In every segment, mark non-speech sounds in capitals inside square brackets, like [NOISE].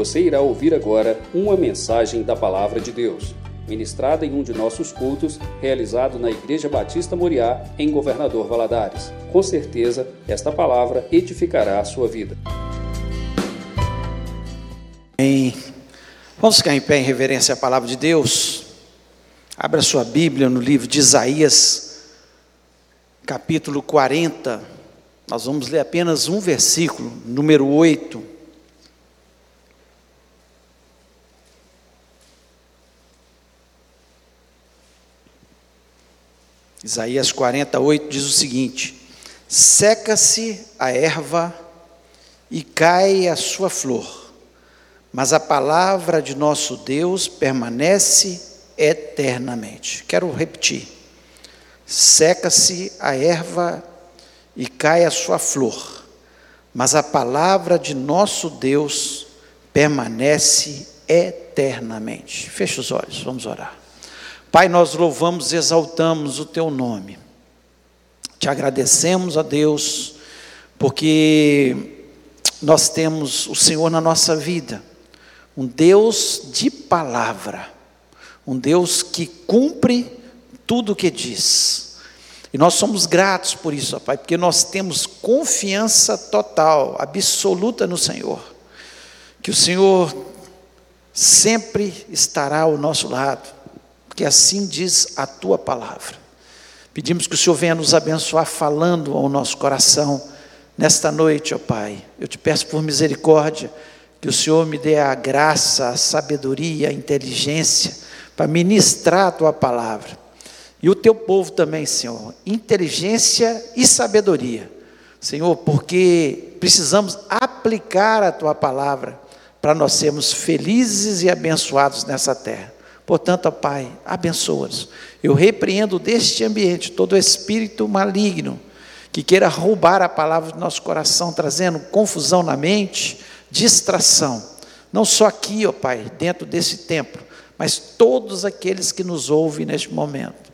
Você irá ouvir agora uma mensagem da Palavra de Deus, ministrada em um de nossos cultos, realizado na Igreja Batista Moriá, em Governador Valadares. Com certeza, esta palavra edificará a sua vida. Vamos ficar em pé em reverência à palavra de Deus. Abra sua Bíblia no livro de Isaías, capítulo 40. Nós vamos ler apenas um versículo, número 8. Isaías 48 diz o seguinte: Seca-se a erva e cai a sua flor, mas a palavra de nosso Deus permanece eternamente. Quero repetir: seca-se a erva e cai a sua flor, mas a palavra de nosso Deus permanece eternamente. Feche os olhos, vamos orar. Pai, nós louvamos e exaltamos o teu nome. Te agradecemos a Deus, porque nós temos o Senhor na nossa vida, um Deus de palavra, um Deus que cumpre tudo o que diz. E nós somos gratos por isso, ó Pai, porque nós temos confiança total, absoluta no Senhor. Que o Senhor sempre estará ao nosso lado porque assim diz a tua palavra. Pedimos que o Senhor venha nos abençoar falando ao nosso coração nesta noite, ó Pai. Eu te peço por misericórdia que o Senhor me dê a graça, a sabedoria, a inteligência para ministrar a tua palavra. E o teu povo também, Senhor, inteligência e sabedoria. Senhor, porque precisamos aplicar a tua palavra para nós sermos felizes e abençoados nessa terra. Portanto, ó Pai, abençoa-nos. Eu repreendo deste ambiente todo espírito maligno que queira roubar a palavra do nosso coração, trazendo confusão na mente, distração. Não só aqui, ó Pai, dentro desse templo, mas todos aqueles que nos ouvem neste momento.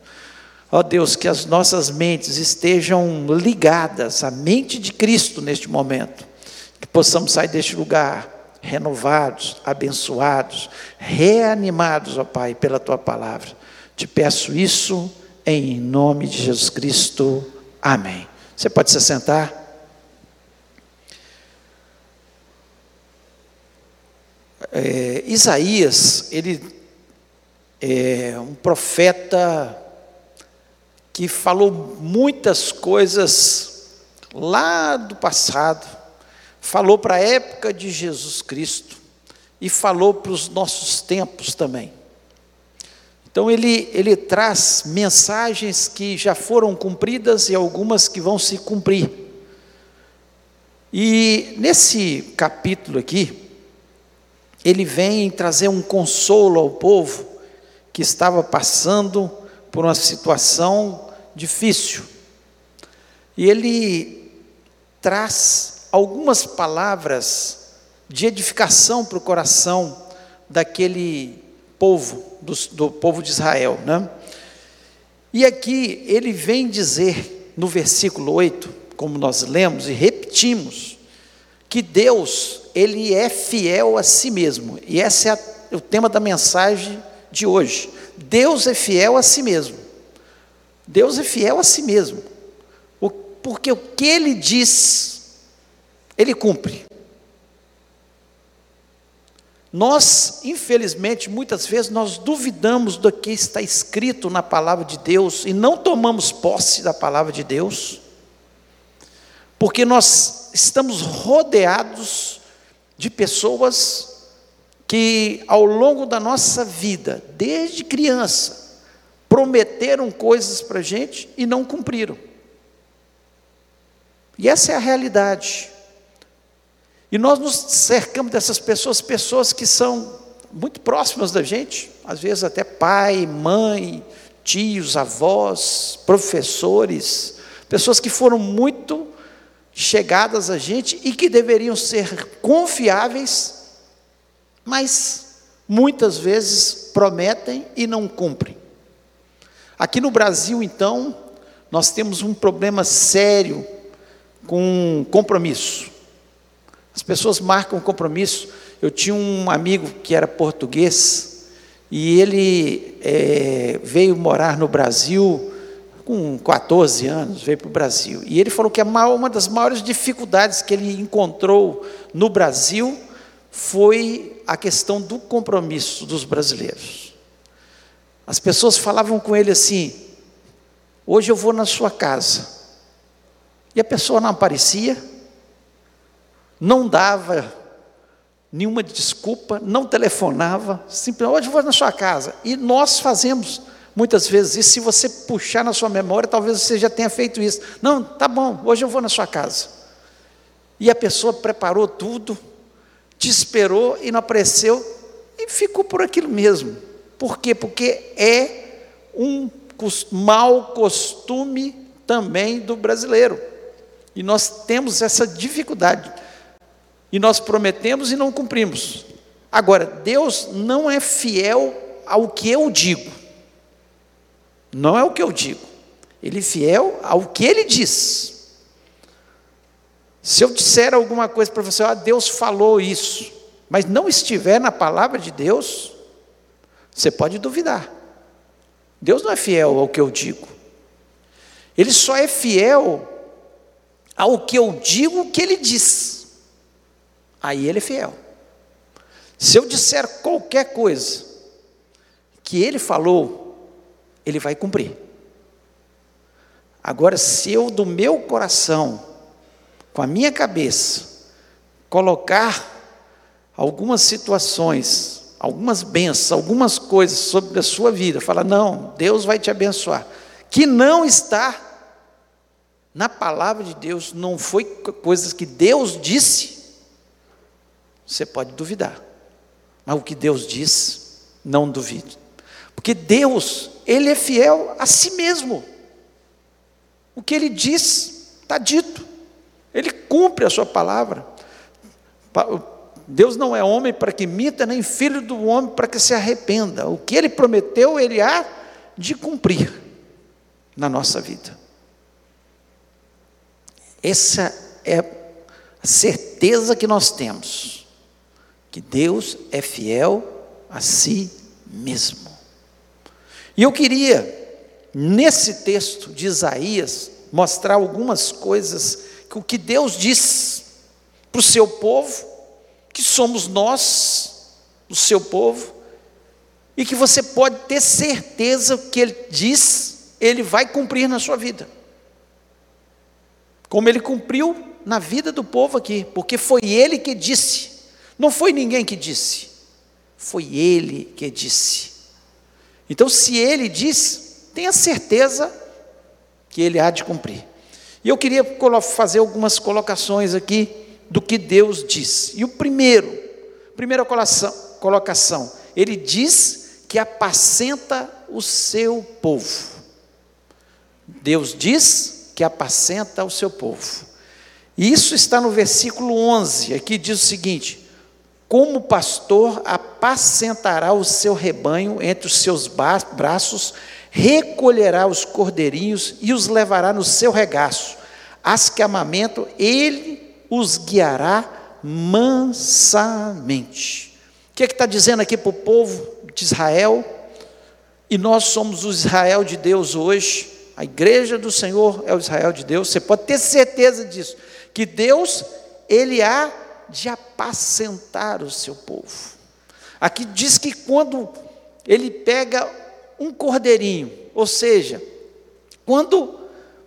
Ó Deus, que as nossas mentes estejam ligadas à mente de Cristo neste momento, que possamos sair deste lugar renovados, abençoados, reanimados, ó Pai, pela tua palavra. Te peço isso em nome de Jesus Cristo. Amém. Você pode se sentar? É, Isaías, ele é um profeta que falou muitas coisas lá do passado, falou para a época de Jesus Cristo e falou para os nossos tempos também. Então ele, ele traz mensagens que já foram cumpridas e algumas que vão se cumprir. E nesse capítulo aqui, ele vem trazer um consolo ao povo que estava passando por uma situação difícil. E ele traz algumas palavras de edificação para o coração daquele povo, do, do povo de Israel. Né? E aqui ele vem dizer, no versículo 8, como nós lemos e repetimos, que Deus, ele é fiel a si mesmo. E esse é o tema da mensagem de hoje. Deus é fiel a si mesmo. Deus é fiel a si mesmo. porque o que ele diz ele cumpre. Nós, infelizmente, muitas vezes nós duvidamos do que está escrito na palavra de Deus e não tomamos posse da palavra de Deus, porque nós estamos rodeados de pessoas que ao longo da nossa vida, desde criança, prometeram coisas para a gente e não cumpriram. E essa é a realidade. E nós nos cercamos dessas pessoas, pessoas que são muito próximas da gente, às vezes até pai, mãe, tios, avós, professores, pessoas que foram muito chegadas a gente e que deveriam ser confiáveis, mas muitas vezes prometem e não cumprem. Aqui no Brasil, então, nós temos um problema sério com compromisso. As pessoas marcam compromisso. Eu tinha um amigo que era português e ele é, veio morar no Brasil com 14 anos, veio para o Brasil. E ele falou que uma das maiores dificuldades que ele encontrou no Brasil foi a questão do compromisso dos brasileiros. As pessoas falavam com ele assim: hoje eu vou na sua casa. E a pessoa não aparecia, não dava nenhuma desculpa, não telefonava, simplesmente, hoje vou na sua casa. E nós fazemos muitas vezes isso. Se você puxar na sua memória, talvez você já tenha feito isso. Não, tá bom, hoje eu vou na sua casa. E a pessoa preparou tudo, te esperou e não apareceu e ficou por aquilo mesmo. Por quê? Porque é um mau costume também do brasileiro. E nós temos essa dificuldade. E nós prometemos e não cumprimos. Agora, Deus não é fiel ao que eu digo. Não é o que eu digo. Ele é fiel ao que ele diz. Se eu disser alguma coisa para você, ah, Deus falou isso, mas não estiver na palavra de Deus, você pode duvidar. Deus não é fiel ao que eu digo. Ele só é fiel ao que eu digo que ele diz. Aí ele é fiel. Se eu disser qualquer coisa que ele falou, ele vai cumprir. Agora, se eu do meu coração com a minha cabeça, colocar algumas situações, algumas bênçãos, algumas coisas sobre a sua vida, falar: não, Deus vai te abençoar, que não está na palavra de Deus, não foi coisas que Deus disse, você pode duvidar, mas o que Deus diz, não duvide, porque Deus, Ele é fiel a si mesmo, o que Ele diz, está dito. Ele cumpre a sua palavra. Deus não é homem para que minta, nem filho do homem para que se arrependa. O que ele prometeu, ele há de cumprir na nossa vida. Essa é a certeza que nós temos, que Deus é fiel a si mesmo. E eu queria, nesse texto de Isaías, mostrar algumas coisas o que Deus diz para o seu povo, que somos nós, o seu povo, e que você pode ter certeza que Ele diz, Ele vai cumprir na sua vida. Como Ele cumpriu na vida do povo aqui, porque foi Ele que disse, não foi ninguém que disse, foi Ele que disse. Então, se Ele diz, tenha certeza que Ele há de cumprir. E eu queria fazer algumas colocações aqui do que Deus diz. E o primeiro, primeira colocação, colocação ele diz que apacenta o seu povo. Deus diz que apacenta o seu povo. Isso está no versículo 11, aqui diz o seguinte: Como pastor apacentará o seu rebanho entre os seus braços, recolherá os cordeirinhos e os levará no seu regaço. As que amamentam, ele os guiará mansamente. O que é está dizendo aqui para o povo de Israel? E nós somos o Israel de Deus hoje. A igreja do Senhor é o Israel de Deus. Você pode ter certeza disso. Que Deus, Ele há de apacentar o seu povo. Aqui diz que quando Ele pega um cordeirinho, ou seja, quando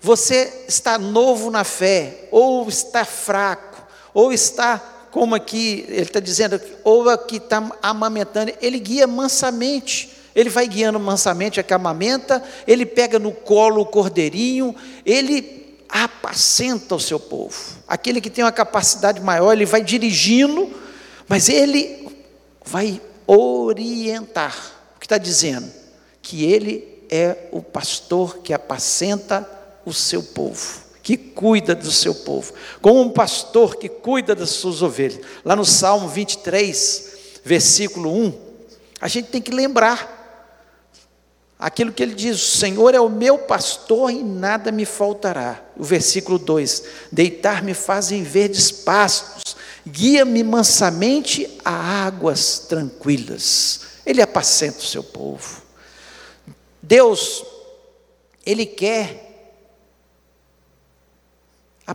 você está novo na fé, ou está fraco, ou está, como aqui ele está dizendo, ou aqui está amamentando, ele guia mansamente. Ele vai guiando mansamente a que amamenta, ele pega no colo o cordeirinho, ele apacenta o seu povo. Aquele que tem uma capacidade maior, ele vai dirigindo, mas ele vai orientar. O que está dizendo? que ele é o pastor que apacenta o seu povo, que cuida do seu povo, como um pastor que cuida das suas ovelhas. Lá no Salmo 23, versículo 1, a gente tem que lembrar aquilo que ele diz: O Senhor é o meu pastor e nada me faltará. O versículo 2: Deitar-me fazem verdes pastos, Guia-me mansamente a águas tranquilas. Ele apacenta o seu povo. Deus, Ele quer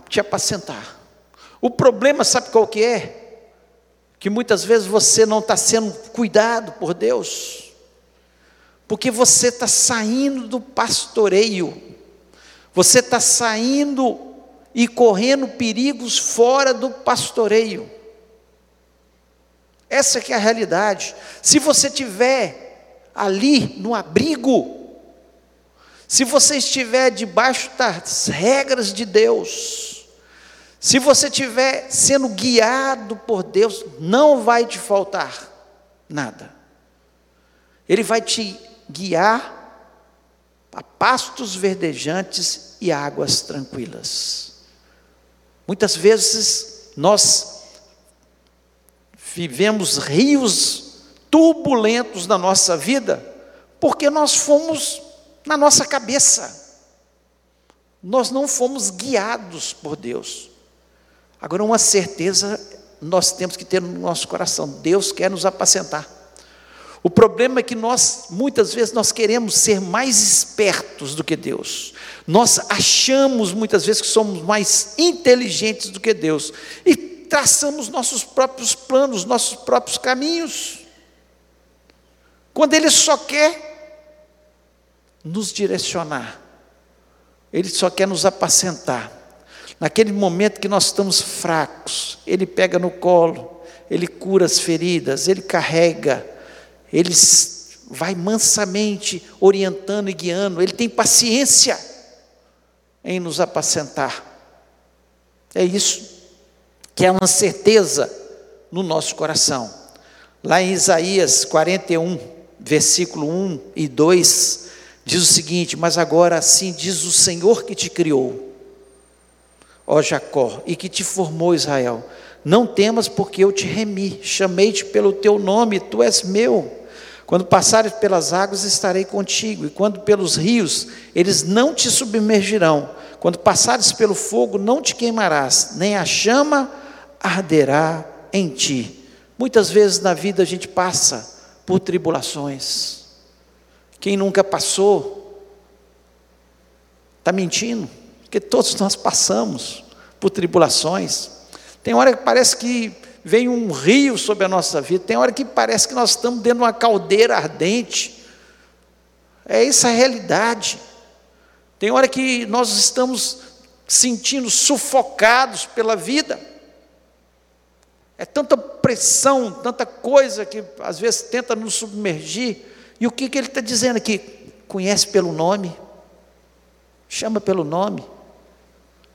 te apacentar. O problema, sabe qual que é? Que muitas vezes você não está sendo cuidado por Deus, porque você está saindo do pastoreio, você está saindo e correndo perigos fora do pastoreio. Essa que é a realidade. Se você tiver ali no abrigo, se você estiver debaixo das regras de Deus, se você estiver sendo guiado por Deus, não vai te faltar nada. Ele vai te guiar a pastos verdejantes e águas tranquilas. Muitas vezes nós vivemos rios turbulentos na nossa vida, porque nós fomos na nossa cabeça, nós não fomos guiados por Deus. Agora, uma certeza nós temos que ter no nosso coração: Deus quer nos apacentar. O problema é que nós, muitas vezes, nós queremos ser mais espertos do que Deus. Nós achamos muitas vezes que somos mais inteligentes do que Deus. E traçamos nossos próprios planos, nossos próprios caminhos. Quando Ele só quer nos direcionar, Ele só quer nos apacentar. Naquele momento que nós estamos fracos, Ele pega no colo, Ele cura as feridas, Ele carrega, Ele vai mansamente orientando e guiando, Ele tem paciência em nos apacentar. É isso que é uma certeza no nosso coração. Lá em Isaías 41, versículo 1 e 2, diz o seguinte: Mas agora assim diz o Senhor que te criou, ó Jacó, e que te formou Israel. Não temas, porque eu te remi, chamei-te pelo teu nome, tu és meu. Quando passares pelas águas, estarei contigo, e quando pelos rios, eles não te submergirão. Quando passares pelo fogo, não te queimarás, nem a chama arderá em ti. Muitas vezes na vida a gente passa por tribulações. Quem nunca passou, está mentindo, porque todos nós passamos por tribulações. Tem hora que parece que vem um rio sobre a nossa vida, tem hora que parece que nós estamos dentro de uma caldeira ardente. É essa a realidade. Tem hora que nós estamos sentindo sufocados pela vida. É tanta pressão, tanta coisa que às vezes tenta nos submergir. E o que, que ele está dizendo aqui? Conhece pelo nome, chama pelo nome.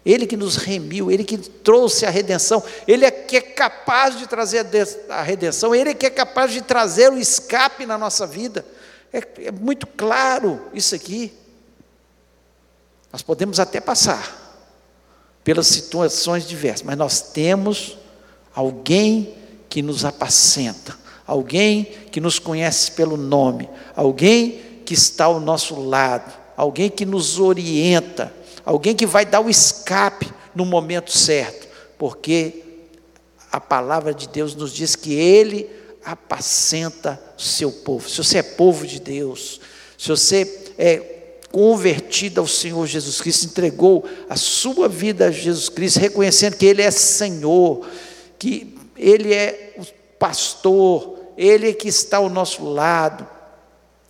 Ele que nos remiu, Ele que trouxe a redenção, Ele é que é capaz de trazer a redenção, Ele é que é capaz de trazer o escape na nossa vida. É, é muito claro isso aqui. Nós podemos até passar pelas situações diversas, mas nós temos alguém que nos apacenta, alguém que nos conhece pelo nome, alguém que está ao nosso lado, alguém que nos orienta, alguém que vai dar o escape no momento certo, porque a palavra de Deus nos diz que Ele apacenta o seu povo. Se você é povo de Deus, se você é convertido ao Senhor Jesus Cristo, entregou a sua vida a Jesus Cristo, reconhecendo que Ele é Senhor, que Ele é o pastor, Ele é que está ao nosso lado,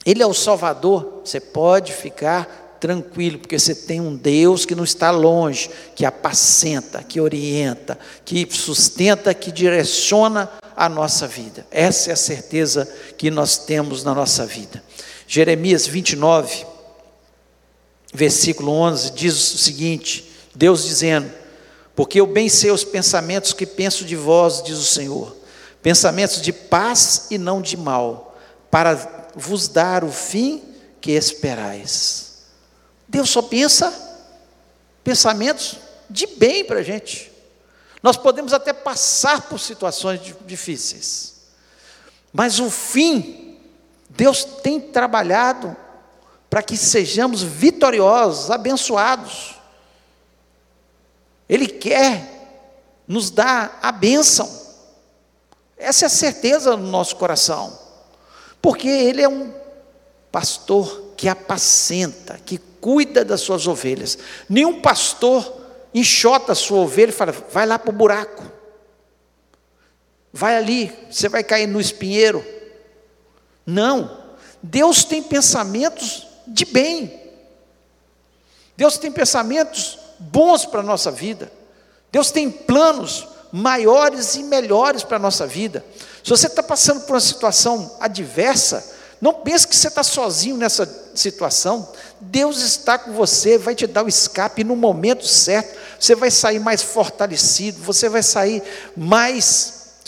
Ele é o Salvador, você pode ficar tranquilo, porque você tem um Deus que não está longe, que apacenta, que orienta, que sustenta, que direciona a nossa vida. Essa é a certeza que nós temos na nossa vida. Jeremias 29, versículo 11, diz o seguinte: Deus dizendo: porque eu bem sei os pensamentos que penso de vós, diz o Senhor, pensamentos de paz e não de mal, para vos dar o fim que esperais. Deus só pensa pensamentos de bem para a gente. Nós podemos até passar por situações difíceis, mas o fim, Deus tem trabalhado para que sejamos vitoriosos, abençoados. Ele quer nos dá a bênção. Essa é a certeza no nosso coração, porque Ele é um pastor que apacenta, que cuida das suas ovelhas. Nenhum pastor enxota a sua ovelha e fala: vai lá para o buraco, vai ali, você vai cair no espinheiro. Não, Deus tem pensamentos de bem, Deus tem pensamentos bons para a nossa vida, Deus tem planos maiores e melhores para a nossa vida. Se você está passando por uma situação adversa, não pense que você está sozinho nessa situação. Deus está com você, vai te dar o escape no momento certo. Você vai sair mais fortalecido, você vai sair mais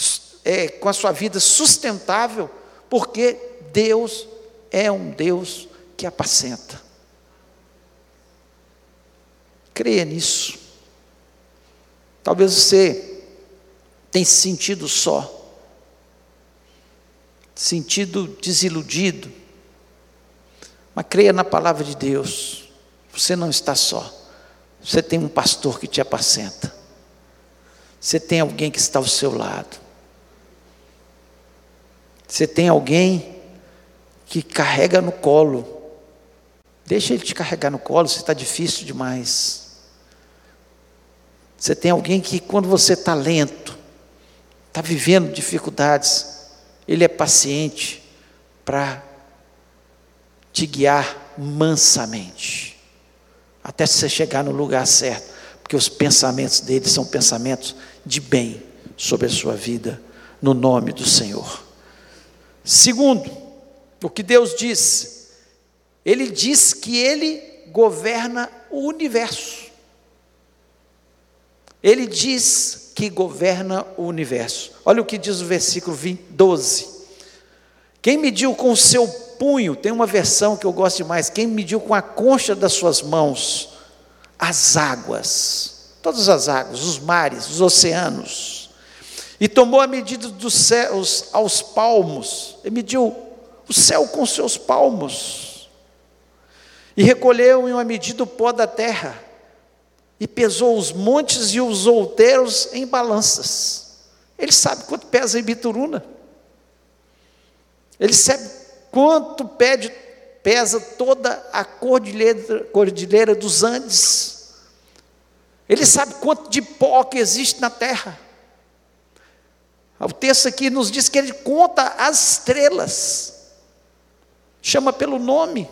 é, com a sua vida sustentável, porque Deus é um Deus que apacenta. Creia nisso. Talvez você tenha se sentido só sentido desiludido. Mas creia na palavra de Deus. Você não está só. Você tem um pastor que te apacenta. Você tem alguém que está ao seu lado. Você tem alguém que carrega no colo. Deixa ele te carregar no colo, você está difícil demais. Você tem alguém que, quando você está lento, está vivendo dificuldades, ele é paciente para te guiar mansamente, até você chegar no lugar certo, porque os pensamentos dele são pensamentos de bem sobre a sua vida, no nome do Senhor. Segundo, o que Deus diz, Ele diz que Ele governa o universo. Ele diz que governa o universo. Olha o que diz o versículo 20, 12. Quem mediu com o seu punho, tem uma versão que eu gosto demais, quem mediu com a concha das suas mãos as águas, todas as águas, os mares, os oceanos, e tomou a medida dos céus aos palmos, e mediu o céu com seus palmos, e recolheu em uma medida o pó da terra, e pesou os montes e os outeiros em balanças. Ele sabe quanto pesa em Bituruna. Ele sabe quanto pede, pesa toda a cordilheira, cordilheira dos Andes. Ele sabe quanto de pó que existe na terra. O texto aqui nos diz que ele conta as estrelas, chama pelo nome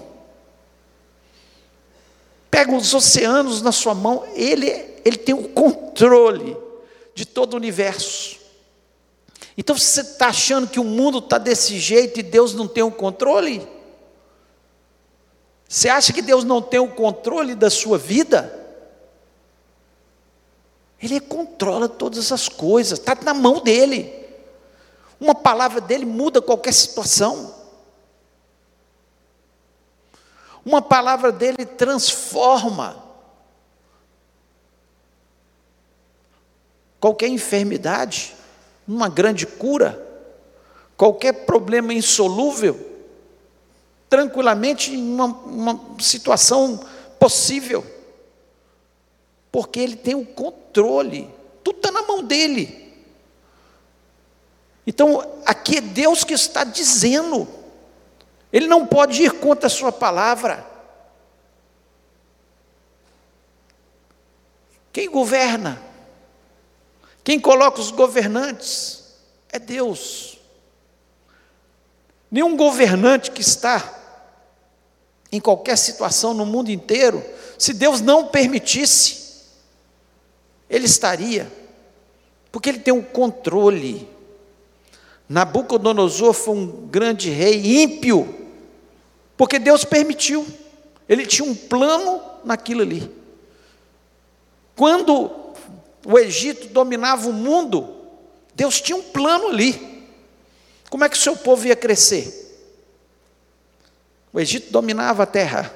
pega os oceanos na sua mão, ele, ele tem o controle de todo o universo. Então você está achando que o mundo está desse jeito e Deus não tem o controle? Você acha que Deus não tem o controle da sua vida? Ele controla todas as coisas, está na mão dele. Uma palavra dele muda qualquer situação. Uma palavra dele transforma. Qualquer enfermidade, uma grande cura, qualquer problema insolúvel, tranquilamente em uma, uma situação possível, porque ele tem o controle, tudo está na mão dele. Então, aqui é Deus que está dizendo, ele não pode ir contra a sua palavra. Quem governa? Quem coloca os governantes? É Deus. Nenhum governante que está em qualquer situação no mundo inteiro, se Deus não permitisse, ele estaria, porque ele tem o um controle. Nabucodonosor foi um grande rei ímpio, porque Deus permitiu. Ele tinha um plano naquilo ali. Quando o Egito dominava o mundo, Deus tinha um plano ali. Como é que o seu povo ia crescer? O Egito dominava a terra.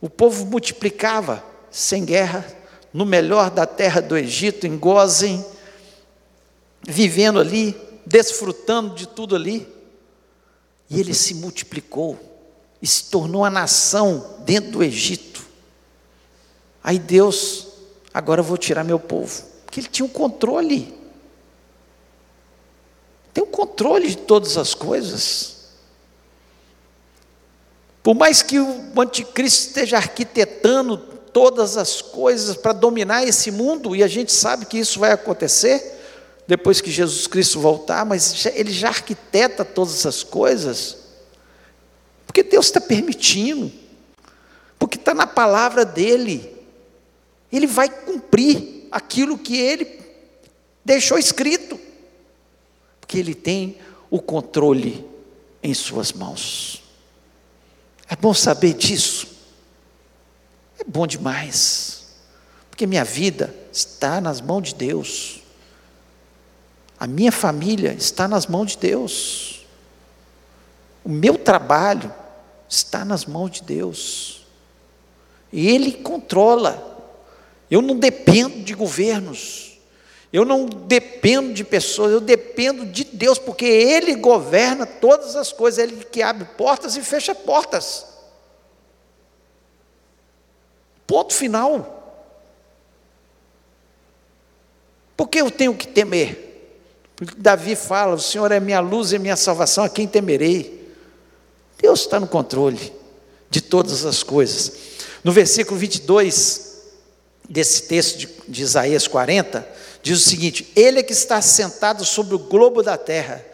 O povo multiplicava sem guerra, no melhor da terra do Egito, em Gozen, vivendo ali, desfrutando de tudo ali. E ele se multiplicou e se tornou a nação dentro do Egito. Aí Deus, agora eu vou tirar meu povo, Porque ele tinha o um controle. Tem o um controle de todas as coisas. Por mais que o anticristo esteja arquitetando todas as coisas para dominar esse mundo, e a gente sabe que isso vai acontecer depois que Jesus Cristo voltar, mas ele já arquiteta todas essas coisas, porque Deus está permitindo, porque está na palavra dele, ele vai cumprir aquilo que ele deixou escrito, porque ele tem o controle em suas mãos. É bom saber disso. É bom demais. Porque minha vida está nas mãos de Deus. A minha família está nas mãos de Deus. O meu trabalho está nas mãos de Deus. E Ele controla. Eu não dependo de governos. Eu não dependo de pessoas, eu dependo de Deus, porque Ele governa todas as coisas, Ele que abre portas e fecha portas. Ponto final. Por que eu tenho que temer? Porque Davi fala: O Senhor é minha luz e minha salvação, a quem temerei? Deus está no controle de todas as coisas. No versículo 22 desse texto de, de Isaías 40, diz o seguinte: Ele é que está sentado sobre o globo da terra,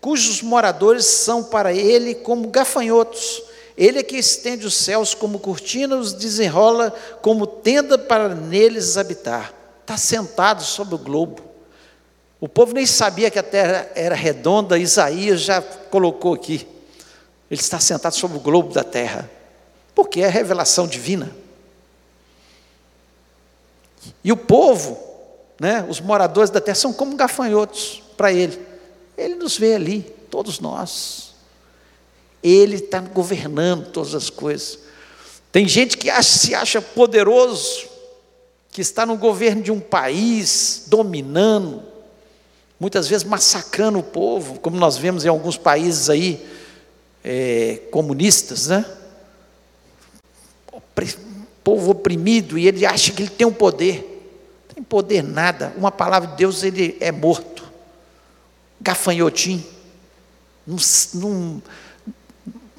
cujos moradores são para ele como gafanhotos. Ele é que estende os céus como cortina, os desenrola como tenda para neles habitar. Está sentado sobre o globo. O povo nem sabia que a terra era redonda, Isaías já colocou aqui. Ele está sentado sobre o globo da terra, porque é revelação divina. E o povo né, os moradores da terra são como gafanhotos para ele. Ele nos vê ali, todos nós. Ele está governando todas as coisas. Tem gente que acha, se acha poderoso, que está no governo de um país, dominando, muitas vezes massacrando o povo, como nós vemos em alguns países aí, é, comunistas, né? Povo oprimido, e ele acha que ele tem um poder tem poder nada. Uma palavra de Deus ele é morto. Gafanhotinho. Não, não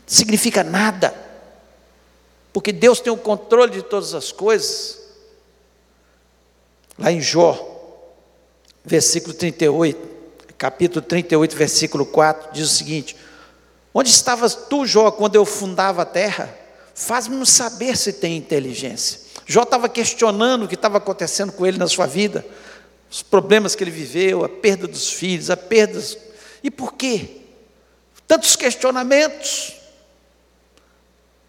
significa nada. Porque Deus tem o controle de todas as coisas. Lá em Jó, versículo 38, capítulo 38, versículo 4, diz o seguinte: Onde estavas tu, Jó, quando eu fundava a terra? Faz-me saber se tem inteligência. Jó estava questionando o que estava acontecendo com ele na sua vida, os problemas que ele viveu, a perda dos filhos, a perda. E por quê? Tantos questionamentos.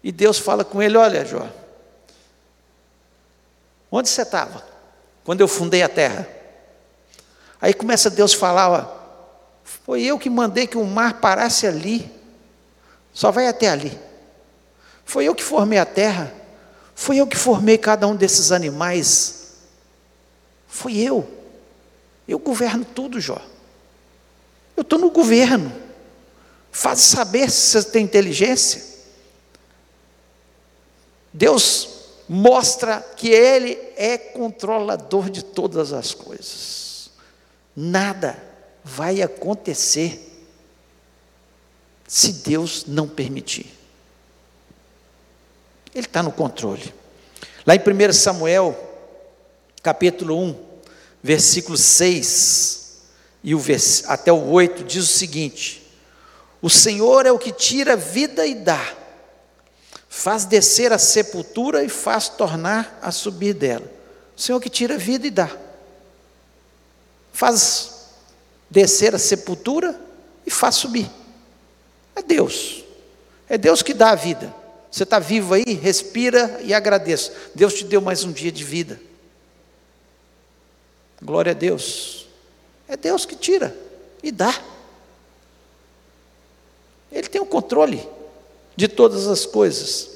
E Deus fala com ele: Olha, Jó, onde você estava quando eu fundei a terra? Aí começa Deus a falar: ó, Foi eu que mandei que o mar parasse ali, só vai até ali. Foi eu que formei a terra. Foi eu que formei cada um desses animais. Foi eu. Eu governo tudo, Jó. Eu estou no governo. Faz saber se você tem inteligência. Deus mostra que Ele é controlador de todas as coisas. Nada vai acontecer se Deus não permitir. Ele está no controle. Lá em 1 Samuel, capítulo 1, versículo 6 e o vers... até o 8, diz o seguinte: O Senhor é o que tira vida e dá, faz descer a sepultura e faz tornar a subir dela. O Senhor que tira vida e dá, faz descer a sepultura e faz subir. É Deus, é Deus que dá a vida. Você está vivo aí? Respira e agradeça. Deus te deu mais um dia de vida. Glória a Deus. É Deus que tira e dá. Ele tem o controle de todas as coisas.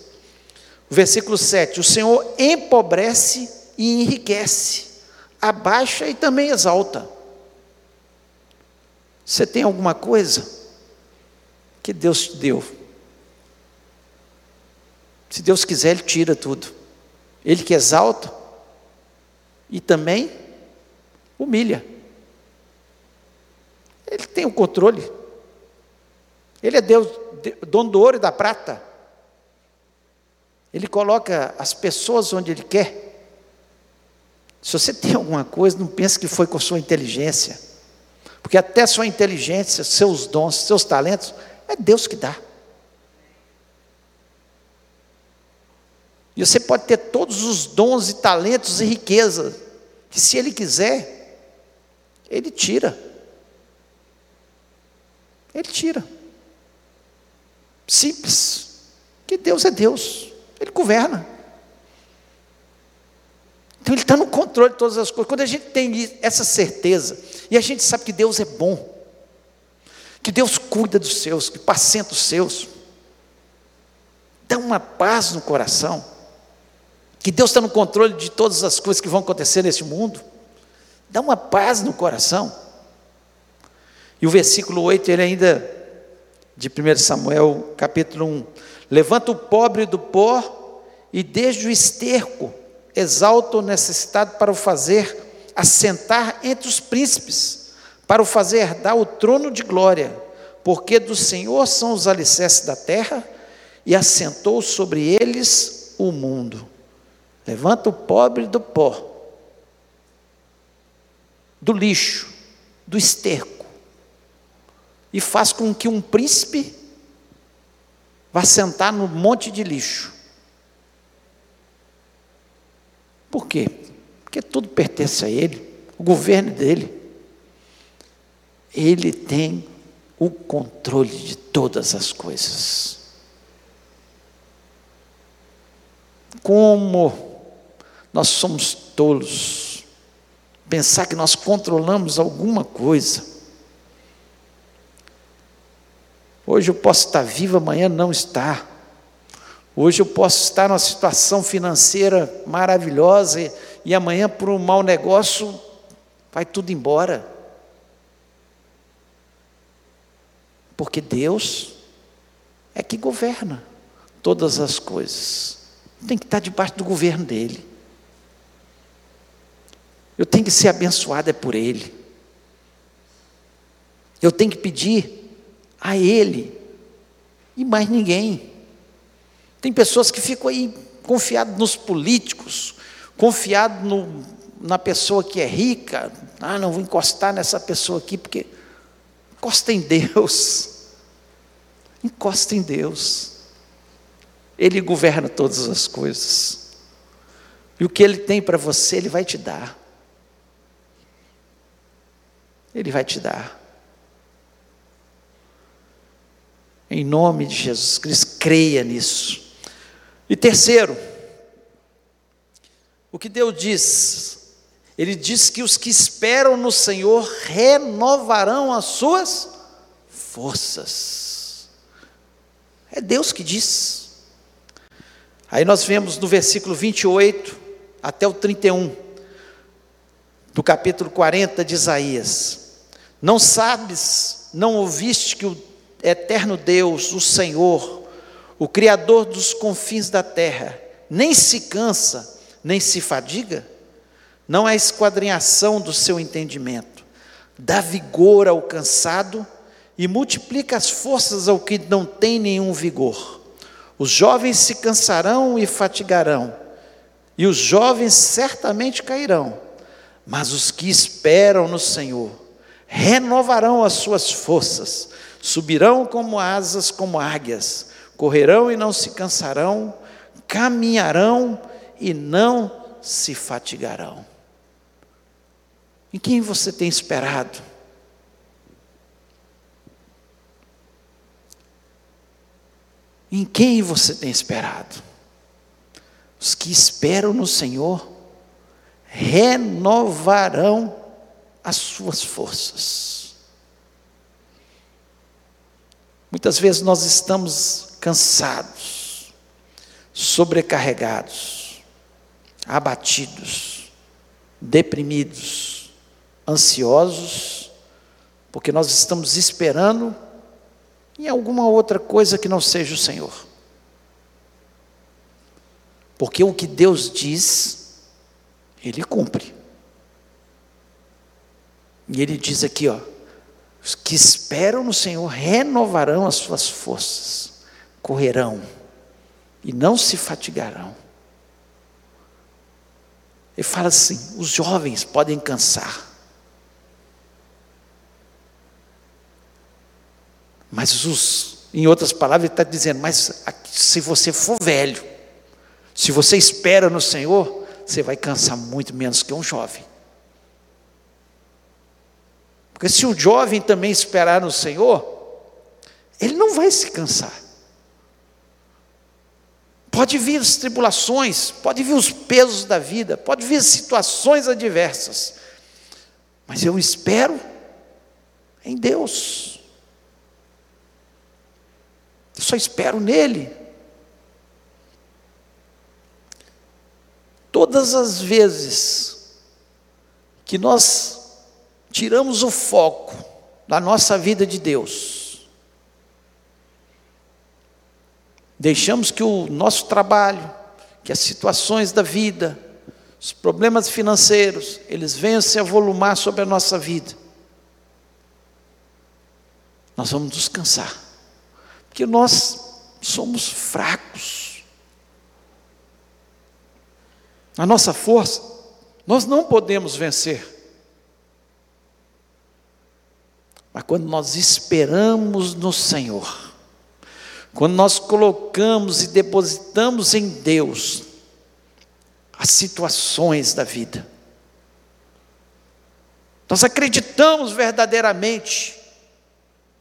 Versículo 7: O Senhor empobrece e enriquece, abaixa e também exalta. Você tem alguma coisa que Deus te deu? Se Deus quiser, Ele tira tudo. Ele que exalta e também humilha. Ele tem o controle. Ele é Deus, dono do ouro e da prata. Ele coloca as pessoas onde Ele quer. Se você [LAUGHS] tem alguma coisa, não pense que foi com sua inteligência. Porque até sua inteligência, seus dons, seus talentos, é Deus que dá. E você pode ter todos os dons e talentos e riquezas, que se Ele quiser, Ele tira. Ele tira. Simples. Que Deus é Deus. Ele governa. Então Ele está no controle de todas as coisas. Quando a gente tem essa certeza, e a gente sabe que Deus é bom, que Deus cuida dos seus, que pacienta os seus, dá uma paz no coração, que Deus está no controle de todas as coisas que vão acontecer nesse mundo, dá uma paz no coração. E o versículo 8, ele ainda, de 1 Samuel, capítulo 1, levanta o pobre do pó e desde o esterco exalta o necessitado para o fazer assentar entre os príncipes, para o fazer herdar o trono de glória, porque do Senhor são os alicerces da terra e assentou sobre eles o mundo. Levanta o pobre do pó, do lixo, do esterco, e faz com que um príncipe vá sentar no monte de lixo. Por quê? Porque tudo pertence a ele, o governo dele. Ele tem o controle de todas as coisas. Como nós somos tolos pensar que nós controlamos alguma coisa. Hoje eu posso estar vivo, amanhã não estar. Hoje eu posso estar numa situação financeira maravilhosa e, e amanhã, por um mau negócio, vai tudo embora. Porque Deus é que governa todas as coisas. Tem que estar debaixo do governo dele. Eu tenho que ser abençoado é por ele. Eu tenho que pedir a Ele e mais ninguém. Tem pessoas que ficam aí confiadas nos políticos, confiadas na pessoa que é rica. Ah, não vou encostar nessa pessoa aqui, porque encosta em Deus. [LAUGHS] Encosta em Deus. Ele governa todas as coisas. E o que Ele tem para você, Ele vai te dar. Ele vai te dar. Em nome de Jesus Cristo, creia nisso. E terceiro, o que Deus diz? Ele diz que os que esperam no Senhor renovarão as suas forças. É Deus que diz. Aí nós vemos no versículo 28 até o 31, do capítulo 40 de Isaías: Não sabes, não ouviste que o eterno Deus, o Senhor, o Criador dos confins da terra, nem se cansa, nem se fadiga? Não há esquadrinhação do seu entendimento, dá vigor ao cansado e multiplica as forças ao que não tem nenhum vigor. Os jovens se cansarão e fatigarão, e os jovens certamente cairão, mas os que esperam no Senhor renovarão as suas forças, Subirão como asas, como águias, correrão e não se cansarão, caminharão e não se fatigarão. Em quem você tem esperado? Em quem você tem esperado? Os que esperam no Senhor renovarão as suas forças. Muitas vezes nós estamos cansados, sobrecarregados, abatidos, deprimidos, ansiosos, porque nós estamos esperando em alguma outra coisa que não seja o Senhor. Porque o que Deus diz, Ele cumpre. E ele diz aqui, ó, os que esperam no Senhor renovarão as suas forças, correrão e não se fatigarão. Ele fala assim: os jovens podem cansar, mas os, em outras palavras, ele está dizendo: mas se você for velho, se você espera no Senhor, você vai cansar muito menos que um jovem. Porque se o jovem também esperar no Senhor, ele não vai se cansar. Pode vir as tribulações, pode vir os pesos da vida, pode vir situações adversas, mas eu espero em Deus. Eu só espero nele. Todas as vezes que nós tiramos o foco da nossa vida de Deus, Deixamos que o nosso trabalho, que as situações da vida, os problemas financeiros, eles venham se avolumar sobre a nossa vida. Nós vamos descansar, porque nós somos fracos. A nossa força, nós não podemos vencer. Mas quando nós esperamos no Senhor, quando nós colocamos e depositamos em Deus as situações da vida, nós acreditamos verdadeiramente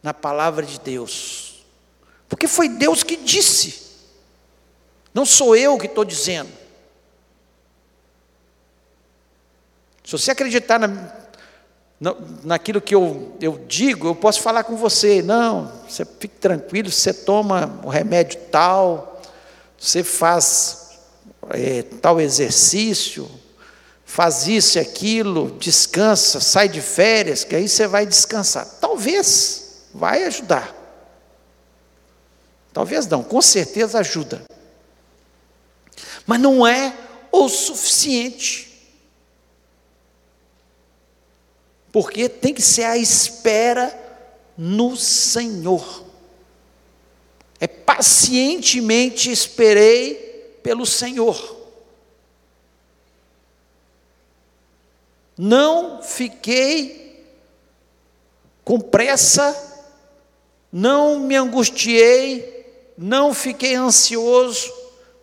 na palavra de Deus, porque foi Deus que disse, não sou eu que estou dizendo. Se você acreditar na, naquilo que eu, eu digo, eu posso falar com você, não, você fique tranquilo, você toma o remédio tal, você faz é, tal exercício, faz isso e aquilo, descansa, sai de férias, que aí você vai descansar. Talvez vai ajudar. Talvez não, com certeza ajuda. Mas não é o suficiente. Porque tem que ser a espera no Senhor. É pacientemente esperei pelo Senhor. Não fiquei com pressa, não me angustiei, não fiquei ansioso,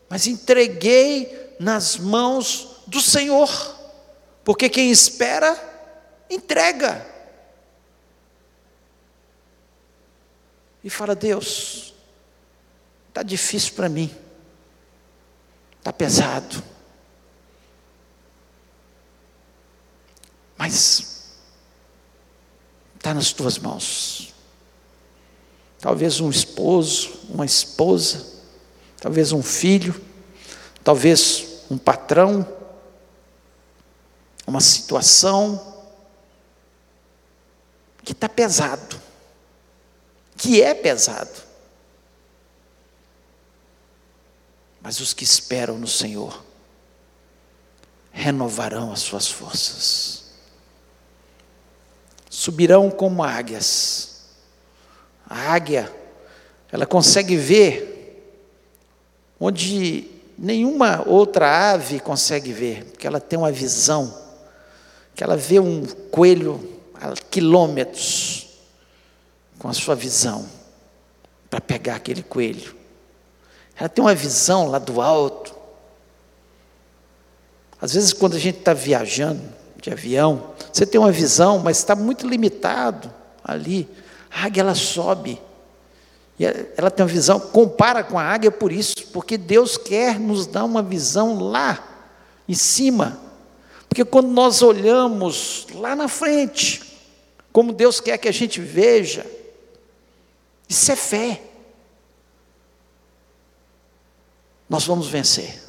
mas entreguei nas mãos do Senhor, porque quem espera, entrega. E fala: Deus, está difícil para mim, está pesado, mas está nas tuas mãos. Talvez um esposo, uma esposa, talvez um filho, talvez um patrão, uma situação, que está pesado, que é pesado. Mas os que esperam no Senhor renovarão as suas forças, subirão como águias. A águia, ela consegue ver onde nenhuma outra ave consegue ver, porque ela tem uma visão, que ela vê um coelho a quilômetros com a sua visão para pegar aquele coelho. Ela tem uma visão lá do alto. Às vezes, quando a gente está viajando de avião, você tem uma visão, mas está muito limitado ali. A águia ela sobe. E ela tem uma visão, compara com a águia por isso, porque Deus quer nos dar uma visão lá, em cima. Porque quando nós olhamos lá na frente, como Deus quer que a gente veja. Isso é fé. Nós vamos vencer.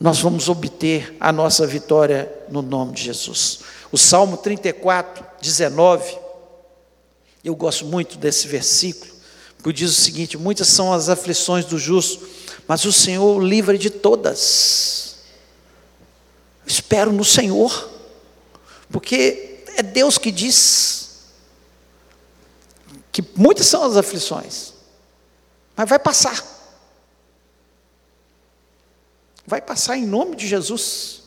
Nós vamos obter a nossa vitória no nome de Jesus. O Salmo 34, 19. Eu gosto muito desse versículo, porque diz o seguinte: Muitas são as aflições do justo, mas o Senhor o livra de todas. espero no Senhor. Porque é Deus que diz que muitas são as aflições, mas vai passar. Vai passar em nome de Jesus.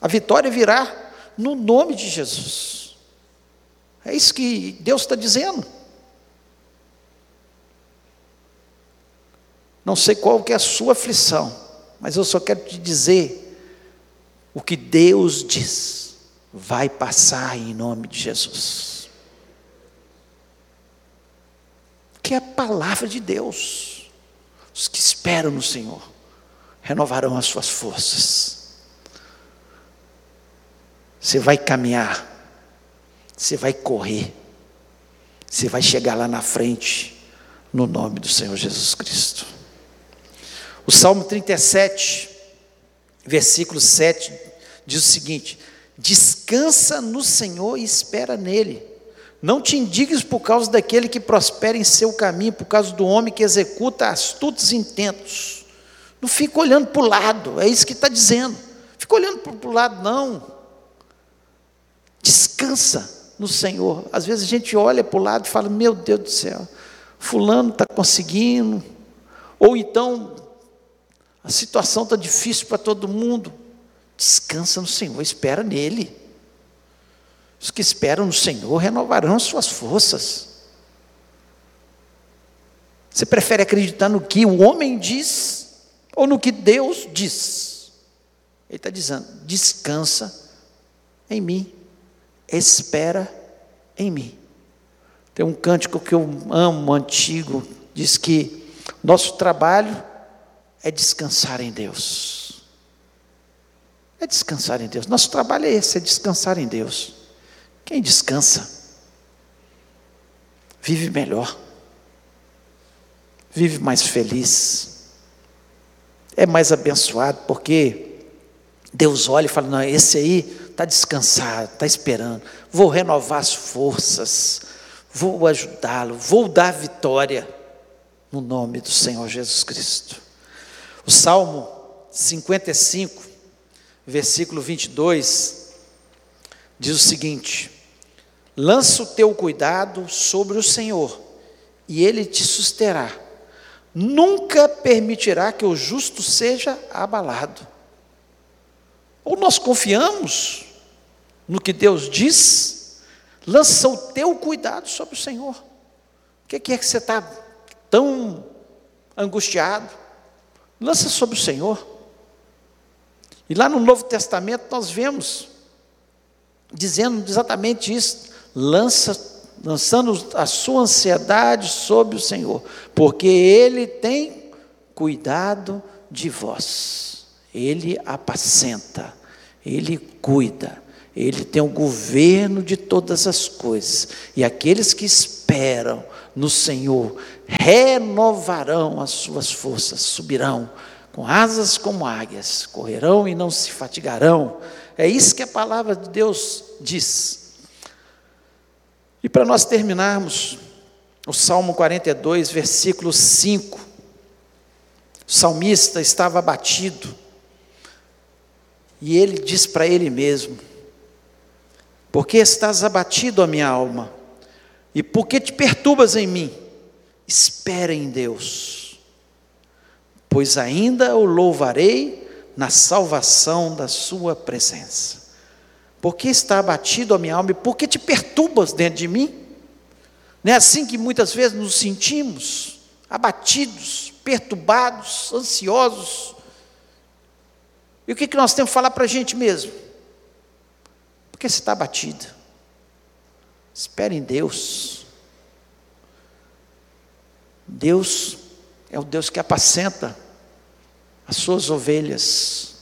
A vitória virá no nome de Jesus. É isso que Deus está dizendo. Não sei qual que é a sua aflição, mas eu só quero te dizer o que Deus diz vai passar em nome de Jesus. Que é a palavra de Deus. Os que esperam no Senhor renovarão as suas forças. Você vai caminhar, você vai correr, você vai chegar lá na frente, no nome do Senhor Jesus Cristo. O Salmo 37, versículo 7, diz o seguinte: Descansa no Senhor e espera nele. Não te indignes por causa daquele que prospera em seu caminho, por causa do homem que executa astutos intentos. Não fica olhando para o lado, é isso que está dizendo. Fica olhando para o lado, não. Descansa no Senhor. Às vezes a gente olha para o lado e fala: Meu Deus do céu, Fulano está conseguindo. Ou então, a situação está difícil para todo mundo. Descansa no Senhor, espera nele. Os que esperam no Senhor renovarão suas forças. Você prefere acreditar no que o homem diz ou no que Deus diz? Ele está dizendo: descansa em mim espera em mim. Tem um cântico que eu amo, antigo, diz que nosso trabalho é descansar em Deus. É descansar em Deus. Nosso trabalho é esse, é descansar em Deus. Quem descansa, vive melhor, vive mais feliz, é mais abençoado, porque Deus olha e fala: não, esse aí está descansado, está esperando. Vou renovar as forças, vou ajudá-lo, vou dar vitória no nome do Senhor Jesus Cristo. O Salmo 55, versículo 22, diz o seguinte: Lança o teu cuidado sobre o Senhor, e ele te susterá. Nunca permitirá que o justo seja abalado. Ou nós confiamos no que Deus diz, lança o teu cuidado sobre o Senhor. O que é que você está tão angustiado? Lança sobre o Senhor. E lá no Novo Testamento nós vemos dizendo exatamente isso: lança, lançando a sua ansiedade sobre o Senhor, porque Ele tem cuidado de vós, Ele apacenta, Ele cuida. Ele tem o governo de todas as coisas. E aqueles que esperam no Senhor renovarão as suas forças, subirão com asas como águias, correrão e não se fatigarão. É isso que a palavra de Deus diz. E para nós terminarmos, o Salmo 42, versículo 5. O salmista estava abatido. E ele diz para ele mesmo: por que estás abatido, a minha alma? E por que te perturbas em mim? Espera em Deus, pois ainda o louvarei na salvação da Sua presença. Por que está abatido a minha alma e por que te perturbas dentro de mim? Não é assim que muitas vezes nos sentimos, abatidos, perturbados, ansiosos. E o que, que nós temos que falar para a gente mesmo? que você está abatido? Espere em Deus. Deus é o Deus que apacenta as suas ovelhas.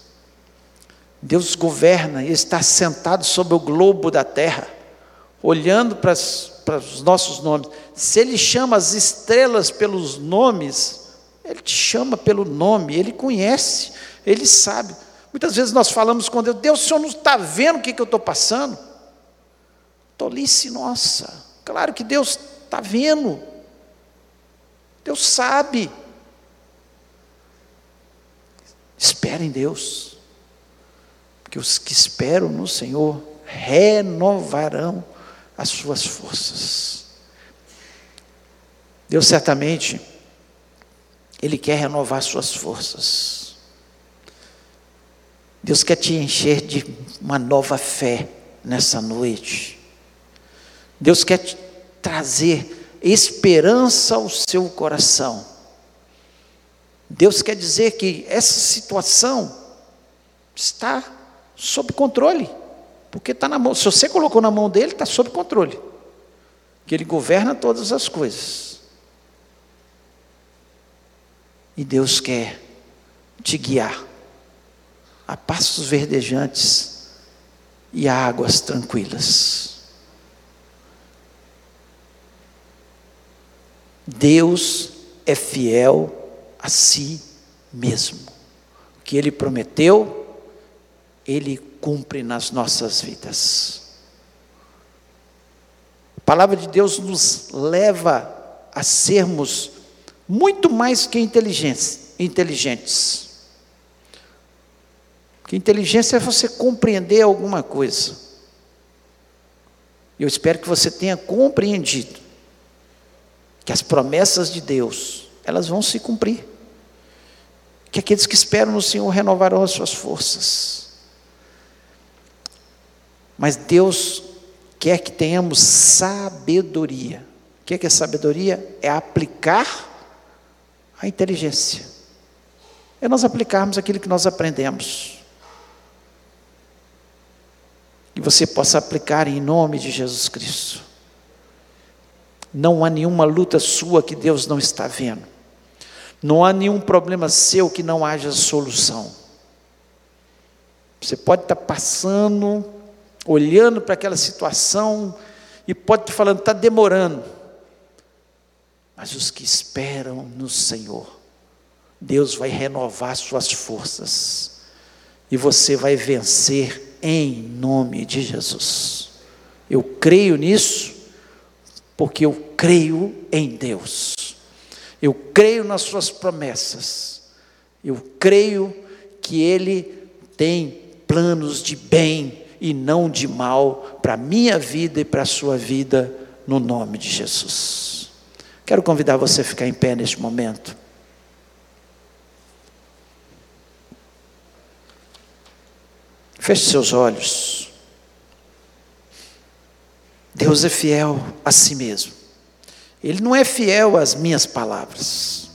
Deus governa e está sentado sobre o globo da terra, olhando para, para os nossos nomes. Se Ele chama as estrelas pelos nomes, Ele te chama pelo nome, Ele conhece, Ele sabe. Muitas vezes nós falamos com Deus, Deus, o Senhor não está vendo o que, que eu estou passando? Tolice nossa, claro que Deus está vendo, Deus sabe. Espera em Deus, porque os que esperam no Senhor renovarão as suas forças. Deus certamente, Ele quer renovar suas forças. Deus quer te encher de uma nova fé nessa noite. Deus quer trazer esperança ao seu coração. Deus quer dizer que essa situação está sob controle, porque está na mão. Se você colocou na mão dele, está sob controle, que ele governa todas as coisas. E Deus quer te guiar a passos verdejantes e a águas tranquilas. Deus é fiel a si mesmo. O que ele prometeu, ele cumpre nas nossas vidas. A palavra de Deus nos leva a sermos muito mais que inteligentes. inteligentes. Que inteligência é você compreender alguma coisa. Eu espero que você tenha compreendido que as promessas de Deus, elas vão se cumprir que aqueles que esperam no Senhor renovarão as suas forças. Mas Deus quer que tenhamos sabedoria. O que é, que é sabedoria? É aplicar a inteligência. É nós aplicarmos aquilo que nós aprendemos. E você possa aplicar em nome de Jesus Cristo. Não há nenhuma luta sua que Deus não está vendo. Não há nenhum problema seu que não haja solução. Você pode estar passando, olhando para aquela situação e pode estar falando, está demorando. Mas os que esperam no Senhor, Deus vai renovar suas forças e você vai vencer em nome de Jesus. Eu creio nisso porque eu creio em Deus. Eu creio nas Suas promessas. Eu creio que Ele tem planos de bem e não de mal para a minha vida e para a sua vida, no nome de Jesus. Quero convidar você a ficar em pé neste momento. Feche seus olhos. Deus é fiel a si mesmo. Ele não é fiel às minhas palavras.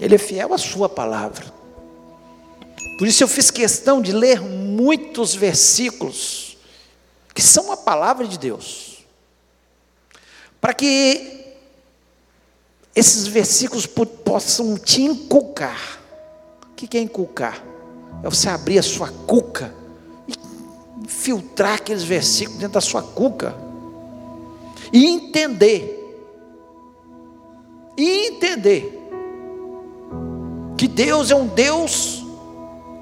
Ele é fiel à sua palavra. Por isso eu fiz questão de ler muitos versículos que são a palavra de Deus. Para que esses versículos possam te inculcar. O que é inculcar? É você abrir a sua cuca filtrar aqueles versículos dentro da sua cuca e entender e entender que Deus é um Deus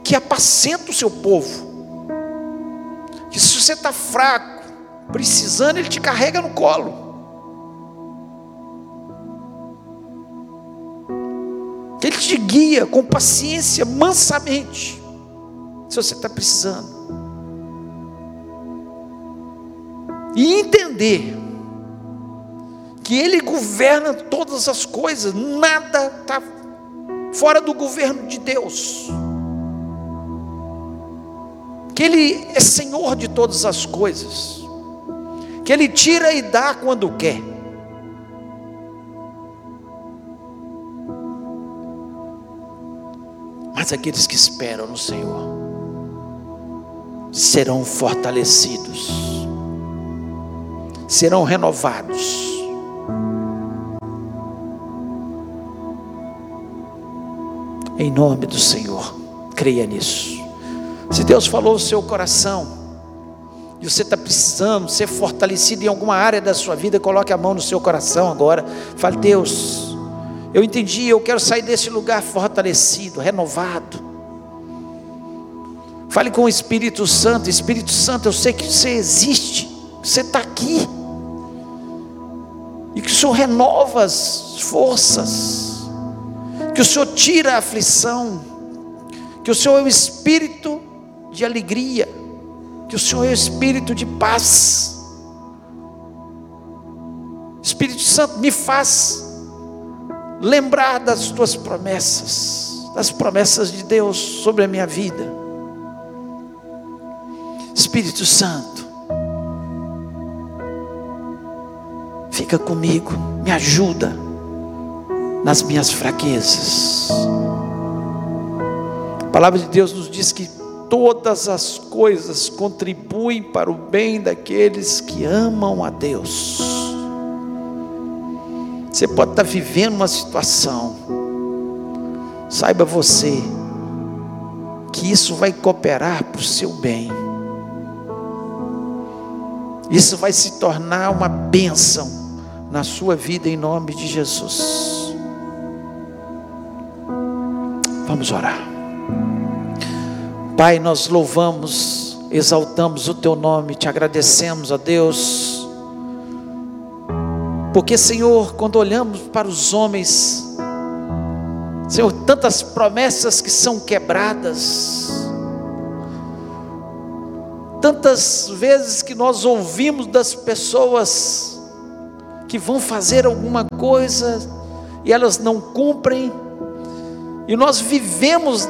que apacenta o seu povo. Que se você está fraco, precisando, Ele te carrega no colo. Ele te guia com paciência, mansamente, se você está precisando. E entender que Ele governa todas as coisas, nada está fora do governo de Deus, que Ele é Senhor de todas as coisas, que Ele tira e dá quando quer. Mas aqueles que esperam no Senhor serão fortalecidos, serão renovados Em nome do Senhor, creia nisso. Se Deus falou o seu coração, e você está precisando ser fortalecido em alguma área da sua vida, coloque a mão no seu coração agora. Fale, Deus, eu entendi, eu quero sair desse lugar fortalecido, renovado. Fale com o Espírito Santo, Espírito Santo, eu sei que você existe, você está aqui, e que o Senhor renova as forças que o Senhor tira a aflição, que o Senhor é o espírito de alegria, que o Senhor é o Espírito de paz. Espírito Santo, me faz lembrar das tuas promessas, das promessas de Deus sobre a minha vida. Espírito Santo, fica comigo, me ajuda nas minhas fraquezas. A palavra de Deus nos diz que todas as coisas contribuem para o bem daqueles que amam a Deus. Você pode estar vivendo uma situação, saiba você, que isso vai cooperar para o seu bem, isso vai se tornar uma bênção na sua vida em nome de Jesus. Vamos orar. Pai, nós louvamos, exaltamos o Teu nome, te agradecemos, a Deus, porque, Senhor, quando olhamos para os homens, Senhor, tantas promessas que são quebradas, tantas vezes que nós ouvimos das pessoas que vão fazer alguma coisa e elas não cumprem, e nós vivemos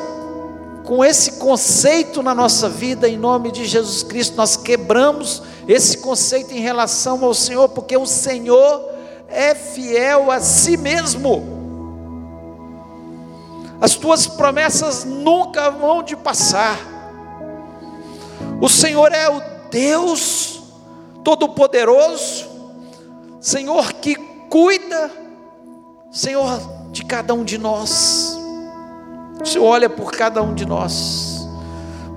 com esse conceito na nossa vida, em nome de Jesus Cristo, nós quebramos esse conceito em relação ao Senhor, porque o Senhor é fiel a si mesmo. As tuas promessas nunca vão de passar. O Senhor é o Deus Todo-Poderoso, Senhor que cuida, Senhor, de cada um de nós. O Senhor olha por cada um de nós.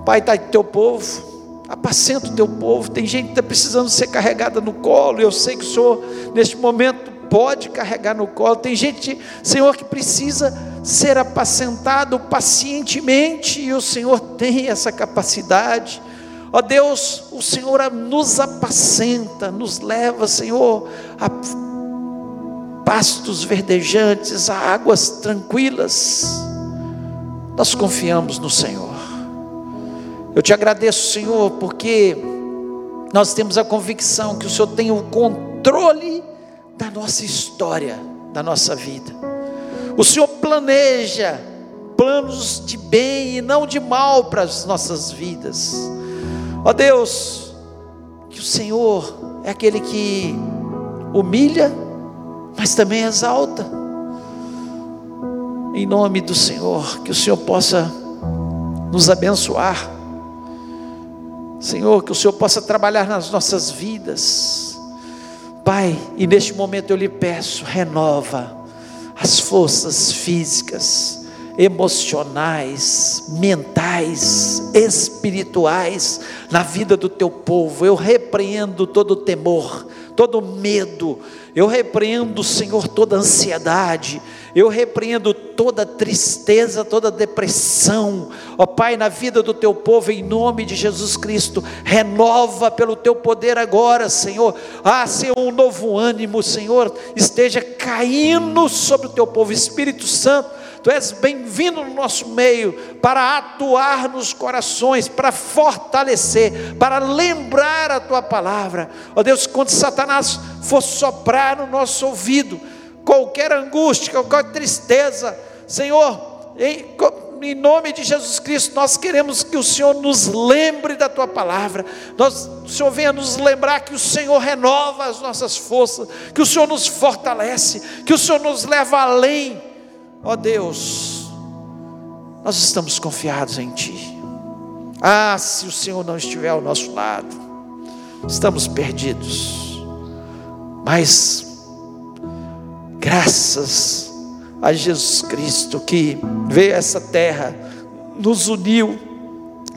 Pai, está teu povo, apacenta o teu povo. Tem gente que está precisando ser carregada no colo. Eu sei que o Senhor, neste momento, pode carregar no colo. Tem gente, Senhor, que precisa ser apacentado pacientemente, e o Senhor tem essa capacidade. Ó Deus, o Senhor nos apacenta, nos leva, Senhor, a pastos verdejantes, a águas tranquilas nós confiamos no Senhor. Eu te agradeço, Senhor, porque nós temos a convicção que o Senhor tem o controle da nossa história, da nossa vida. O Senhor planeja planos de bem e não de mal para as nossas vidas. Ó Deus, que o Senhor é aquele que humilha, mas também exalta em nome do Senhor, que o Senhor possa nos abençoar. Senhor, que o Senhor possa trabalhar nas nossas vidas. Pai, e neste momento eu lhe peço, renova as forças físicas, emocionais, mentais, espirituais na vida do teu povo. Eu repreendo todo temor, todo medo. Eu repreendo, Senhor, toda ansiedade eu repreendo toda tristeza, toda depressão, ó Pai, na vida do teu povo, em nome de Jesus Cristo, renova pelo teu poder agora, Senhor. Ah, Senhor, um novo ânimo, Senhor, esteja caindo sobre o teu povo, Espírito Santo. Tu és bem-vindo no nosso meio para atuar nos corações, para fortalecer, para lembrar a tua palavra. Ó Deus, quando Satanás for soprar no nosso ouvido, qualquer angústia, qualquer tristeza, Senhor, em, em nome de Jesus Cristo, nós queremos que o Senhor nos lembre da tua palavra, nós, o Senhor venha nos lembrar que o Senhor renova as nossas forças, que o Senhor nos fortalece, que o Senhor nos leva além, ó Deus, nós estamos confiados em Ti. Ah, se o Senhor não estiver ao nosso lado, estamos perdidos, mas Graças a Jesus Cristo que veio a essa terra, nos uniu,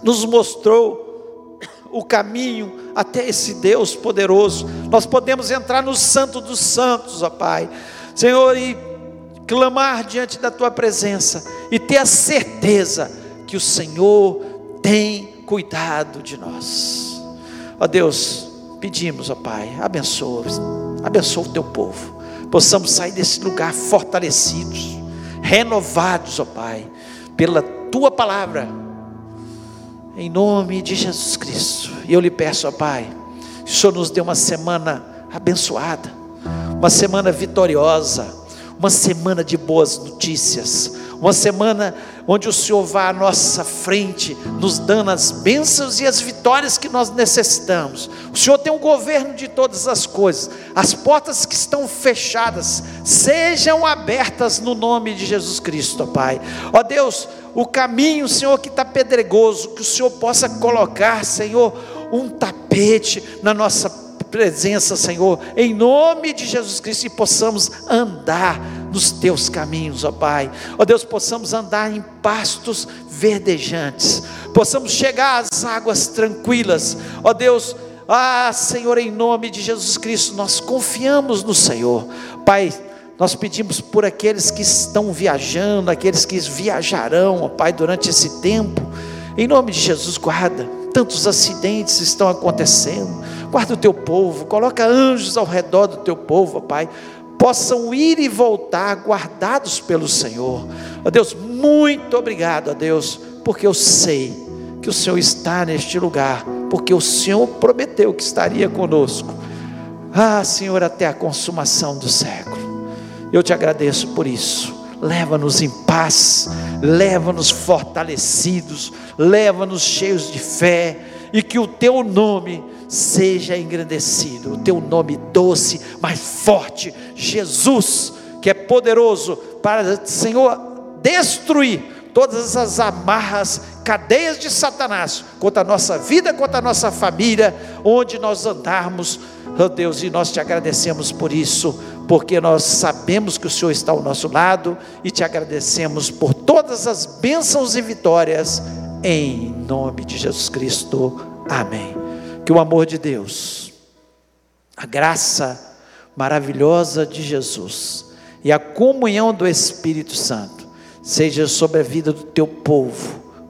nos mostrou o caminho até esse Deus poderoso. Nós podemos entrar no Santo dos Santos, ó Pai. Senhor, e clamar diante da tua presença e ter a certeza que o Senhor tem cuidado de nós. Ó Deus, pedimos, ó Pai, abençoa, abençoa o teu povo possamos sair desse lugar fortalecidos, renovados, ó Pai, pela tua palavra. Em nome de Jesus Cristo. E eu lhe peço, ó Pai, que o Senhor nos dê uma semana abençoada, uma semana vitoriosa, uma semana de boas notícias, uma semana onde o Senhor vá à nossa frente, nos dando as bênçãos e as vitórias que nós necessitamos. O Senhor tem o um governo de todas as coisas, as portas que estão fechadas sejam abertas no nome de Jesus Cristo, ó Pai. Ó Deus, o caminho, Senhor, que está pedregoso, que o Senhor possa colocar, Senhor, um tapete na nossa presença, Senhor, em nome de Jesus Cristo, e possamos andar nos teus caminhos, ó Pai. Ó Deus, possamos andar em pastos verdejantes, possamos chegar às águas tranquilas, ó Deus. Ah, Senhor, em nome de Jesus Cristo, nós confiamos no Senhor, Pai. Nós pedimos por aqueles que estão viajando, aqueles que viajarão, ó Pai, durante esse tempo. Em nome de Jesus, guarda. Tantos acidentes estão acontecendo guarda o teu povo, coloca anjos ao redor do teu povo, Pai, possam ir e voltar guardados pelo Senhor. Ó Deus, muito obrigado, ó Deus, porque eu sei que o Senhor está neste lugar, porque o Senhor prometeu que estaria conosco. Ah, Senhor, até a consumação do século. Eu te agradeço por isso. Leva-nos em paz, leva-nos fortalecidos, leva-nos cheios de fé, e que o teu nome seja engrandecido, o teu nome doce, mas forte, Jesus, que é poderoso para, Senhor, destruir todas as amarras, cadeias de Satanás contra a nossa vida, contra a nossa família, onde nós andarmos, oh Deus, e nós te agradecemos por isso, porque nós sabemos que o Senhor está ao nosso lado e te agradecemos por todas as bênçãos e vitórias, em nome de Jesus Cristo. Amém. Que o amor de Deus, a graça maravilhosa de Jesus e a comunhão do Espírito Santo seja sobre a vida do teu povo,